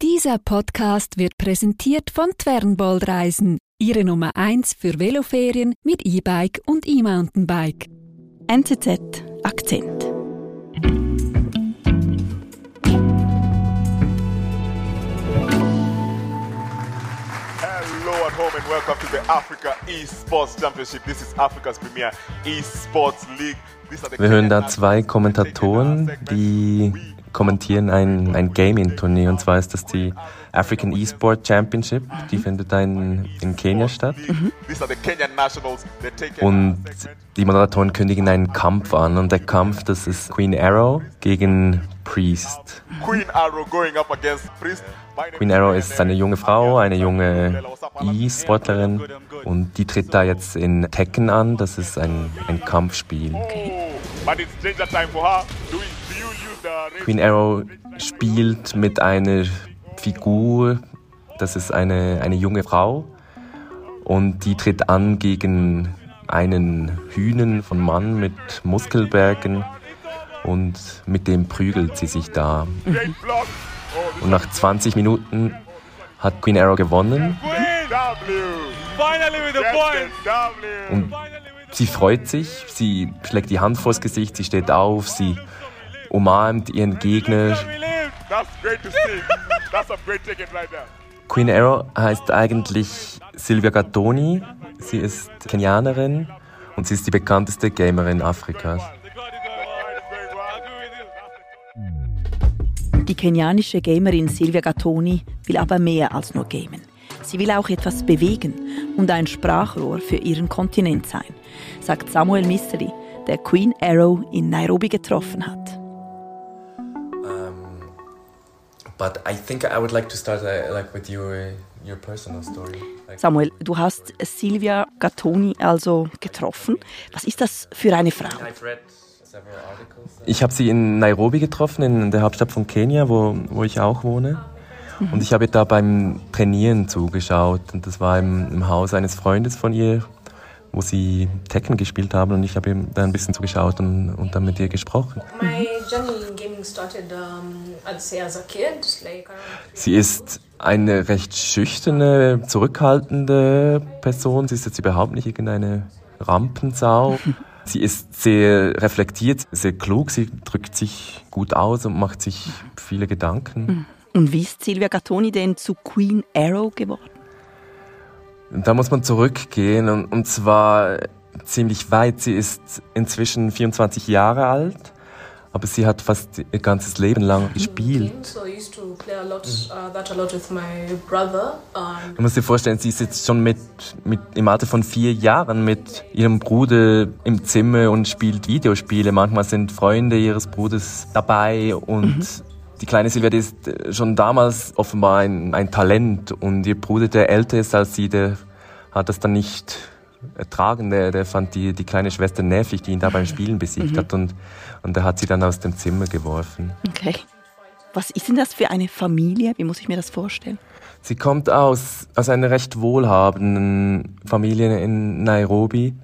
Dieser Podcast wird präsentiert von Twernbold Reisen, Ihre Nummer 1 für Veloferien mit E-Bike und E-Mountainbike. NZZ Akzent. Hello at home and welcome to the Africa Esports Championship. This is Africa's premier Esports League. Wir hören da zwei Kommentatoren, die. Kommentieren ein, ein Gaming-Turnier. Und zwar ist das die African Esport Championship. Die findet da in, in Kenia statt. Taking Und die Moderatoren kündigen einen Kampf an. Und der Kampf, das ist Queen Arrow gegen Priest. Queen Arrow ist eine junge Frau, eine junge E-Sportlerin. Und die tritt da jetzt in Tekken an. Das ist ein, ein Kampfspiel. Oh, Queen Arrow spielt mit einer Figur, das ist eine, eine junge Frau. Und die tritt an gegen einen Hühnen von Mann mit Muskelbergen. Und mit dem prügelt sie sich da. Und nach 20 Minuten hat Queen Arrow gewonnen. Und sie freut sich, sie schlägt die Hand vors Gesicht, sie steht auf, sie umarmt ihren Gegner. Queen Arrow heißt eigentlich Silvia Gattoni. Sie ist Kenianerin und sie ist die bekannteste Gamerin Afrikas. Die kenianische Gamerin Silvia Gattoni will aber mehr als nur gamen. Sie will auch etwas bewegen und ein Sprachrohr für ihren Kontinent sein, sagt Samuel Mystery, der Queen Arrow in Nairobi getroffen hat. Samuel, du hast Silvia Gattoni also getroffen. Was ist das für eine Frau? Ich habe sie in Nairobi getroffen, in der Hauptstadt von Kenia, wo, wo ich auch wohne. Und ich habe ihr da beim Trainieren zugeschaut. Und das war im, im Haus eines Freundes von ihr, wo sie Tekken gespielt haben. Und ich habe ihm da ein bisschen zugeschaut und, und dann mit ihr gesprochen. Um, Sie ist eine recht schüchterne, zurückhaltende Person. Sie ist jetzt überhaupt nicht irgendeine Rampensau. Sie ist sehr reflektiert, sehr klug. Sie drückt sich gut aus und macht sich viele Gedanken. Und wie ist Silvia Gattoni denn zu Queen Arrow geworden? Und Da muss man zurückgehen und, und zwar ziemlich weit. Sie ist inzwischen 24 Jahre alt, aber sie hat fast ihr ganzes Leben lang gespielt. games, so I used to play a lot, uh, that a lot with my brother. And Du musst dir vorstellen, sie ist jetzt schon mit, mit im Alter von vier Jahren mit ihrem Bruder im Zimmer und spielt Videospiele. Manchmal sind Freunde ihres Bruders dabei und die kleine Silvia, ist äh, schon damals offenbar ein, ein Talent und ihr Bruder, der älter ist als sie, der hat das dann nicht ertragen. Der, der fand die, die kleine Schwester nervig, die ihn da beim Spielen besiegt hat und, und der hat sie dann aus dem Zimmer geworfen. Okay. Was ist denn das für eine Familie? Wie muss ich mir das vorstellen? Sie kommt aus, aus einer recht wohlhabenden Familie in Nairobi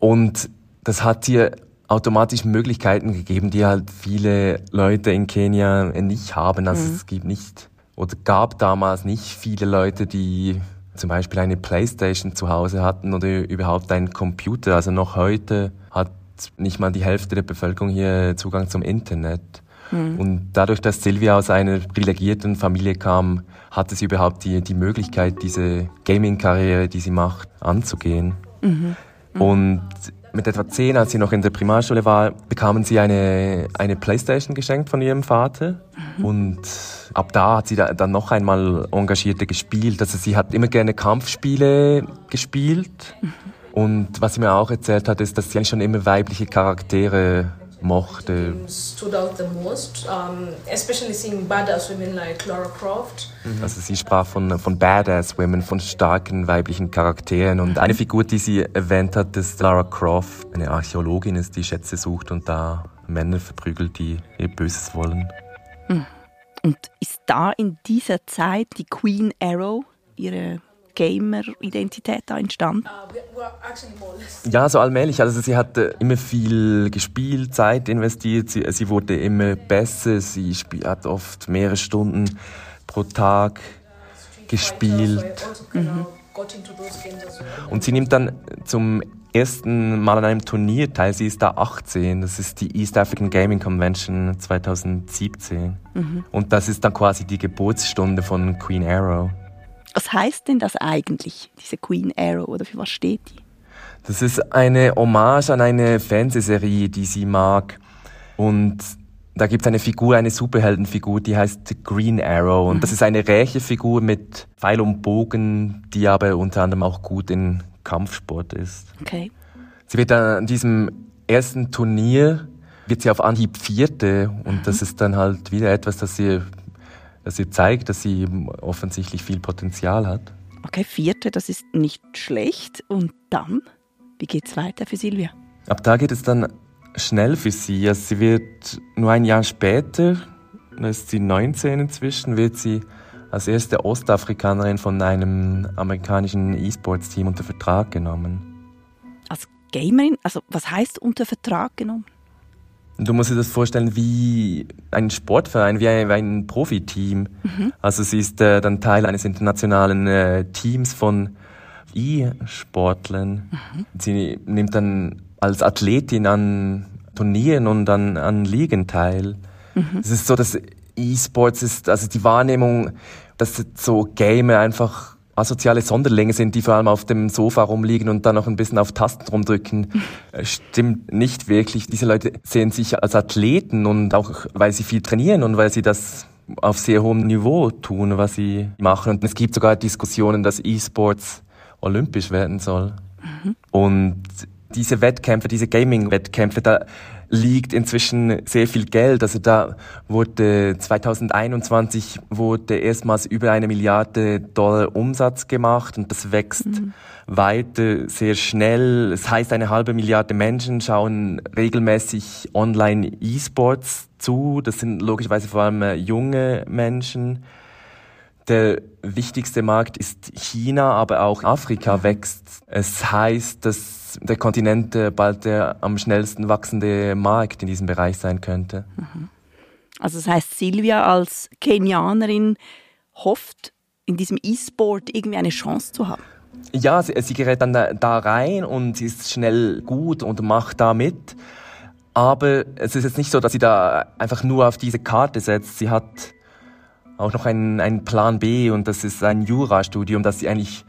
und das hat ihr automatisch Möglichkeiten gegeben, die halt viele Leute in Kenia nicht haben. Also es gibt nicht oder gab damals nicht viele Leute, die zum Beispiel eine Playstation zu Hause hatten oder überhaupt einen Computer. Also noch heute hat nicht mal die Hälfte der Bevölkerung hier Zugang zum Internet. Und dadurch, dass Silvia aus einer privilegierten Familie kam, hatte sie überhaupt die, die Möglichkeit, diese Gaming-Karriere, die sie macht, anzugehen. Und mit etwa zehn, als sie noch in der Primarschule war, bekamen sie eine, eine Playstation geschenkt von ihrem Vater. Und ab da hat sie da, dann noch einmal engagierter gespielt. Also sie hat immer gerne Kampfspiele gespielt. Und was sie mir auch erzählt hat, ist, dass sie eigentlich schon immer weibliche Charaktere mochte. most, um, like Croft. Also sie sprach von, von Badass Women, von starken weiblichen Charakteren. Und eine Figur, die sie erwähnt hat, ist Lara Croft, eine Archäologin ist, die Schätze sucht und da Männer verprügelt, die ihr Böses wollen. Und ist da in dieser Zeit die Queen Arrow, ihre Gamer-Identität da entstanden? Less Ja, so allmählich. Also sie hat äh, immer viel gespielt, Zeit investiert. Sie, sie wurde immer besser. Sie hat oft mehrere Stunden pro Tag gespielt. Well. Und sie nimmt dann zum ersten Mal an einem Turnier teil. Sie ist da 18. Das ist die East African Gaming Convention 2017. Und das ist dann quasi die Geburtsstunde von Queen Arrow. Was heißt denn das eigentlich, diese Queen Arrow, oder für was steht die? Das ist eine Hommage an eine Fernsehserie, die sie mag. Und da gibt es eine Figur, eine Superheldenfigur, die heißt Green Arrow. Und das ist eine Rächefigur mit Pfeil und Bogen, die aber unter anderem auch gut in Kampfsport ist. Okay. Sie wird dann an diesem ersten Turnier, wird sie auf Anhieb Vierte. Und das ist dann halt wieder etwas, das ihr, das ihr zeigt, dass sie offensichtlich viel Potenzial hat. Okay, vierte, das ist nicht schlecht. Und dann? Wie geht's weiter für Silvia? Ab da geht es dann schnell für sie. Also sie wird nur ein Jahr später, da ist sie 19 inzwischen, wird sie als erste Ostafrikanerin von einem amerikanischen E-Sports-Team unter Vertrag genommen. Als Gamerin, also was heißt unter Vertrag genommen? Du musst dir das vorstellen wie ein Sportverein, wie ein, wie ein Profiteam. Also sie ist äh, dann Teil eines internationalen äh, Teams von E-Sportlern. Sie nimmt dann als Athletin an Turnieren und an, an Ligen teil. Es ist so, dass E-Sports ist, also die Wahrnehmung, dass so Gamer einfach asoziale Sonderlinge sind, die vor allem auf dem Sofa rumliegen und dann noch ein bisschen auf Tasten rumdrücken, stimmt nicht wirklich. Diese Leute sehen sich als Athleten und auch weil sie viel trainieren und weil sie das auf sehr hohem Niveau tun, was sie machen. Und es gibt sogar Diskussionen, dass E-Sports olympisch werden soll. Und diese Wettkämpfe, diese Gaming-Wettkämpfe, da liegt inzwischen sehr viel Geld. Also da wurde 2021 wurde erstmals über eine Milliarde Dollar Umsatz gemacht und das wächst weiter sehr schnell. Es heißt, eine halbe Milliarde Menschen schauen regelmäßig online E-Sports zu. Das sind logischerweise vor allem äh, junge Menschen. Der wichtigste Markt ist China, aber auch Afrika wächst. Es heißt, dass der Kontinent äh, bald der am schnellsten wachsende Markt in diesem Bereich sein könnte. Also das heißt, Silvia als Kenianerin hofft, in diesem E-Sport irgendwie eine Chance zu haben. Ja, sie, sie gerät dann da, da rein und sie ist schnell gut und macht da mit. Aber es ist jetzt nicht so, dass sie da einfach nur auf diese Karte setzt. Sie hat auch noch einen, einen Plan B und das ist ein Jurastudium, das sie eigentlich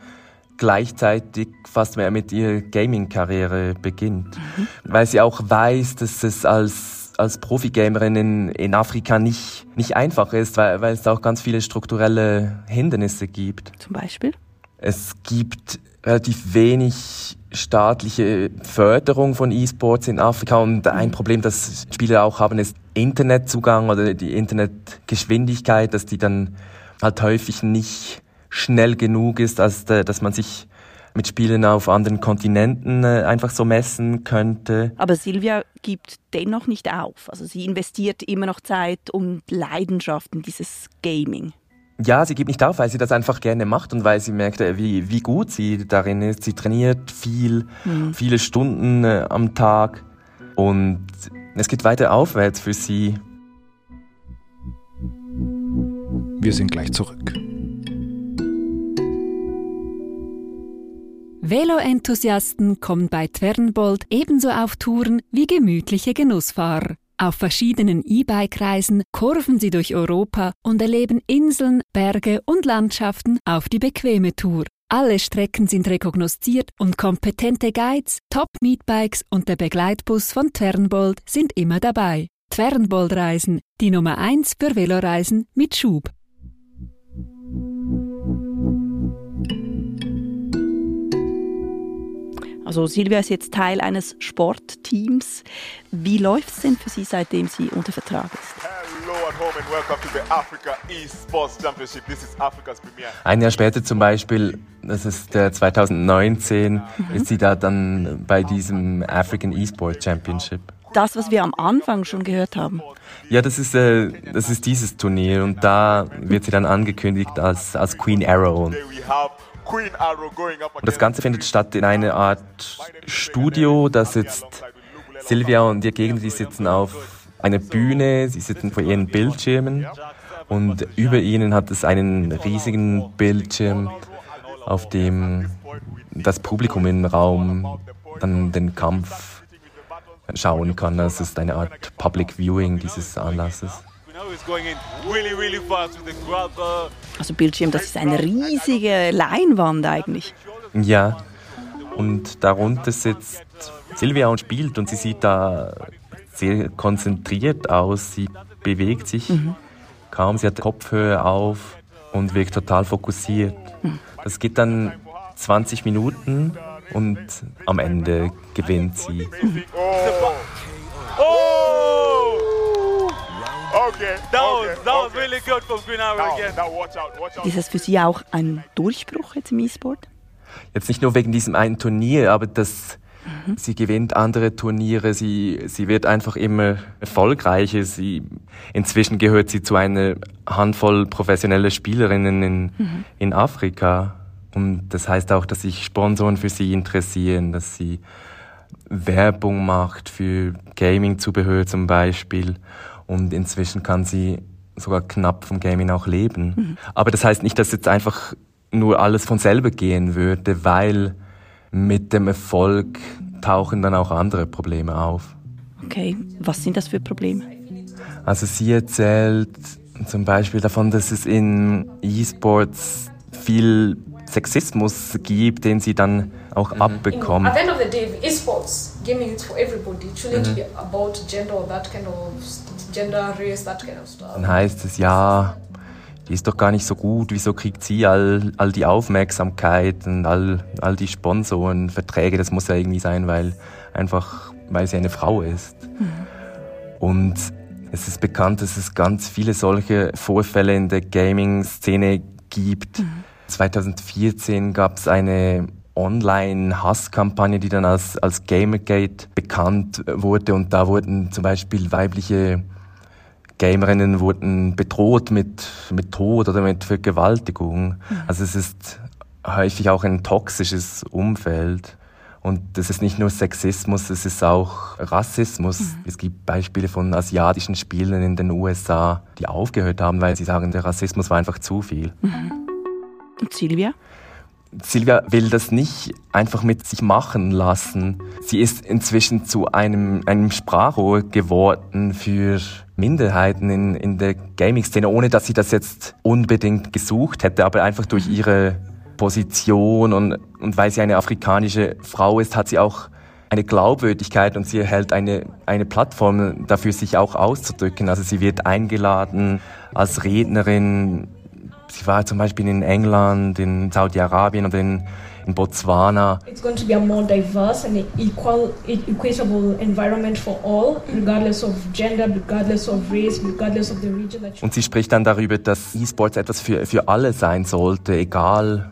gleichzeitig fast mehr mit ihrer Gaming-Karriere beginnt. Weil sie auch weiß, dass es als, als Profigamerin in, in Afrika nicht, nicht einfach ist, weil, weil es da auch ganz viele strukturelle Hindernisse gibt. Zum Beispiel? Es gibt relativ wenig staatliche Förderung von E-Sports in Afrika und ein Problem, das Spieler auch haben, ist Internetzugang oder die Internetgeschwindigkeit, dass die dann halt häufig nicht schnell genug ist, als äh, dass man sich mit Spielen auf anderen Kontinenten äh, einfach so messen könnte. Aber Silvia gibt dennoch nicht auf. Also sie investiert immer noch Zeit und Leidenschaft in dieses Gaming. Ja, sie gibt nicht auf, weil sie das einfach gerne macht und weil sie merkt, äh, wie, wie gut sie darin ist. Sie trainiert viel, viele Stunden äh, am Tag und es geht weiter aufwärts für sie. Wir sind gleich zurück. Velo-Enthusiasten kommen bei Twernbold ebenso auf Touren wie gemütliche Genussfahrer. Auf verschiedenen E-Bike-Reisen kurven sie durch Europa und erleben Inseln, Berge und Landschaften auf die bequeme Tour. Alle Strecken sind rekognosziert und kompetente Guides, Top-Meetbikes und der Begleitbus von Twernbold sind immer dabei. Twernbold-Reisen, die Nummer 1 für Veloreisen mit Schub. Also Silvia ist jetzt Teil eines Sportteams. Wie läuft es denn für sie, seitdem sie unter Vertrag ist? Hello at home and welcome to the Africa Esports Championship. This is Africa's premiere. Ein Jahr später zum Beispiel, das ist äh, 2019, ist sie da dann bei diesem African E-Sport Championship. Das, was wir am Anfang schon gehört haben. Ja, das ist, äh, das ist dieses Turnier und da wird sie dann angekündigt als, als Queen Arrow. Und das Ganze findet statt in einer Art Studio. Da sitzt Silvia und ihr Gegner, die sitzen auf einer Bühne, sie sitzen vor ihren Bildschirmen. Und über ihnen hat es einen riesigen Bildschirm, auf dem das Publikum im Raum dann den Kampf schauen kann. Das ist eine Art Public Viewing dieses Anlasses. Now he's going in really, really fast with the crowd. Also Bildschirm, das ist eine riesige Leinwand eigentlich. Ja, und darunter sitzt Silvia und spielt und sie sieht da sehr konzentriert aus. Sie bewegt sich kaum, sie hat Kopfhöhe auf und wirkt total fokussiert. Das geht dann 20 Minuten und am Ende gewinnt sie. oh! Ist das für Sie auch ein Durchbruch jetzt im E-Sport? Jetzt nicht nur wegen diesem einen Turnier, aber das, sie gewinnt andere Turniere, sie, sie wird einfach immer erfolgreicher. Sie, inzwischen gehört sie zu einer Handvoll professioneller Spielerinnen in, in Afrika. Und das heißt auch, dass sich Sponsoren für sie interessieren, dass sie Werbung macht für Gaming-Zubehör zum Beispiel. Und inzwischen kann sie sogar knapp vom Gaming auch leben. Aber das heißt nicht, dass jetzt einfach nur alles von selber gehen würde, weil mit dem Erfolg tauchen dann auch andere Probleme auf. Okay, was sind das für Probleme? Also sie erzählt zum Beispiel davon, dass es in E-Sports viel Sexismus gibt, den sie dann auch know, abbekommt. at the end of the day, esports, gaming is for everybody. It shouldn't be about gender or that kind of gender, race. Dann heißt es, ja, die ist doch gar nicht so gut, wieso kriegt sie all, all die Aufmerksamkeit und all, all die Sponsoren, Verträge, das muss ja irgendwie sein, weil einfach, weil sie eine Frau ist. Und es ist bekannt, dass es ganz viele solche Vorfälle in der Gaming-Szene gibt. 2014 gab es eine Online-Hasskampagne, die dann als, als Gamergate bekannt wurde und da wurden zum Beispiel weibliche Gamerinnen wurden bedroht mit, mit Tod oder mit Vergewaltigung. Also es ist häufig auch ein toxisches Umfeld. Und das ist nicht nur Sexismus, es ist auch Rassismus. Es gibt Beispiele von asiatischen Spielern in den USA, die aufgehört haben, weil sie sagen, der Rassismus war einfach zu viel. Und Silvia? Silvia will das nicht einfach mit sich machen lassen. Sie ist inzwischen zu einem, einem Sprachrohr geworden für Minderheiten in, in der Gaming-Szene, ohne dass sie das jetzt unbedingt gesucht hätte, aber einfach durch ihre Position und, und weil sie eine afrikanische Frau ist, hat sie auch eine Glaubwürdigkeit und sie erhält eine, eine Plattform dafür, sich auch auszudrücken. Also sie wird eingeladen als Rednerin Sie war zum Beispiel in England, in Saudi-Arabien und in, in Botswana. It's going to be a more diverse and equal, equitable environment for all, regardless of gender, regardless of race, regardless of the region Und sie spricht dann darüber, dass E-Sports etwas für, für alle sein sollte, egal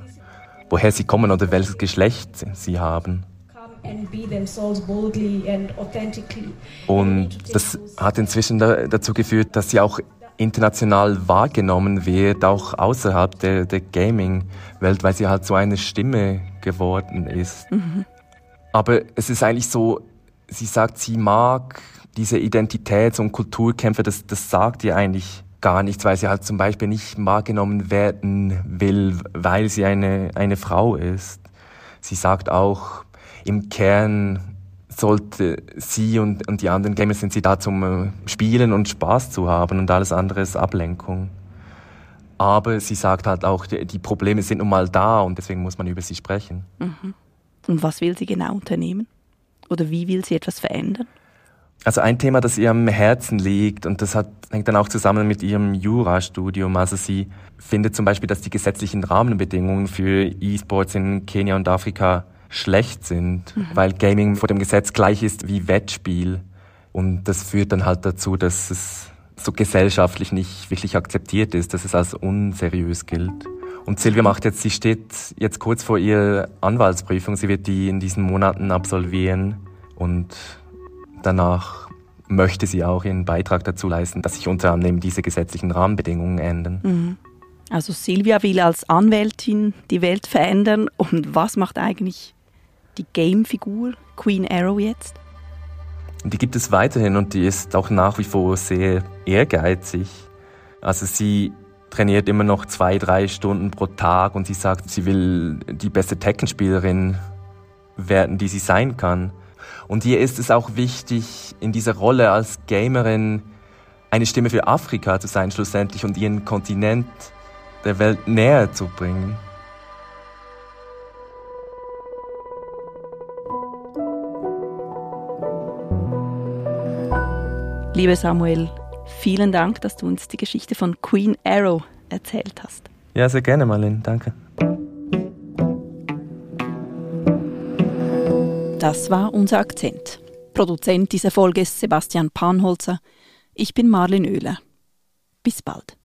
woher sie kommen oder welches Geschlecht sie haben. Und das hat inzwischen da, dazu geführt, dass sie auch international wahrgenommen wird, auch außerhalb der, der Gaming-Welt, weil sie halt so eine Stimme geworden ist. Aber es ist eigentlich so, sie sagt, sie mag diese Identitäts- und Kulturkämpfe, das, das sagt ihr eigentlich gar nichts, weil sie halt zum Beispiel nicht wahrgenommen werden will, weil sie eine, eine Frau ist. Sie sagt auch, im Kern sollte sie und, und die anderen Gamer sind sie da zum äh, Spielen und Spaß zu haben und alles andere ist Ablenkung. Aber sie sagt halt auch, die, die Probleme sind nun mal da und deswegen muss man über sie sprechen. Und was will sie genau unternehmen? Oder wie will sie etwas verändern? Also ein Thema, das ihr am Herzen liegt und das hat, hängt dann auch zusammen mit ihrem Jurastudium. Also sie findet zum Beispiel, dass die gesetzlichen Rahmenbedingungen für E-Sports in Kenia und Afrika schlecht sind, weil Gaming vor dem Gesetz gleich ist wie Wettspiel. Und das führt dann halt dazu, dass es so gesellschaftlich nicht wirklich akzeptiert ist, dass es als unseriös gilt. Und Silvia macht jetzt, sie steht jetzt kurz vor ihrer Anwaltsprüfung. Sie wird die in diesen Monaten absolvieren und danach möchte sie auch ihren Beitrag dazu leisten, dass sich unter anderem diese gesetzlichen Rahmenbedingungen ändern. Also Silvia will als Anwältin die Welt verändern. Und was macht eigentlich die Game-Figur Queen Arrow jetzt? Die gibt es weiterhin und die ist auch nach wie vor sehr ehrgeizig. Also sie trainiert immer noch zwei, drei Stunden pro Tag und sie sagt, sie will die beste Tekken-Spielerin werden, die sie sein kann. Und ihr ist es auch wichtig, in dieser Rolle als Gamerin eine Stimme für Afrika zu sein schlussendlich und ihren Kontinent der Welt näher zu bringen. Liebe Samuel, vielen Dank, dass du uns die Geschichte von Queen Arrow erzählt hast. Ja, sehr gerne, Marlene. Danke. Das war unser Akzent. Produzent dieser Folge ist Sebastian Panholzer. Ich bin Marlin Oehler. Bis bald.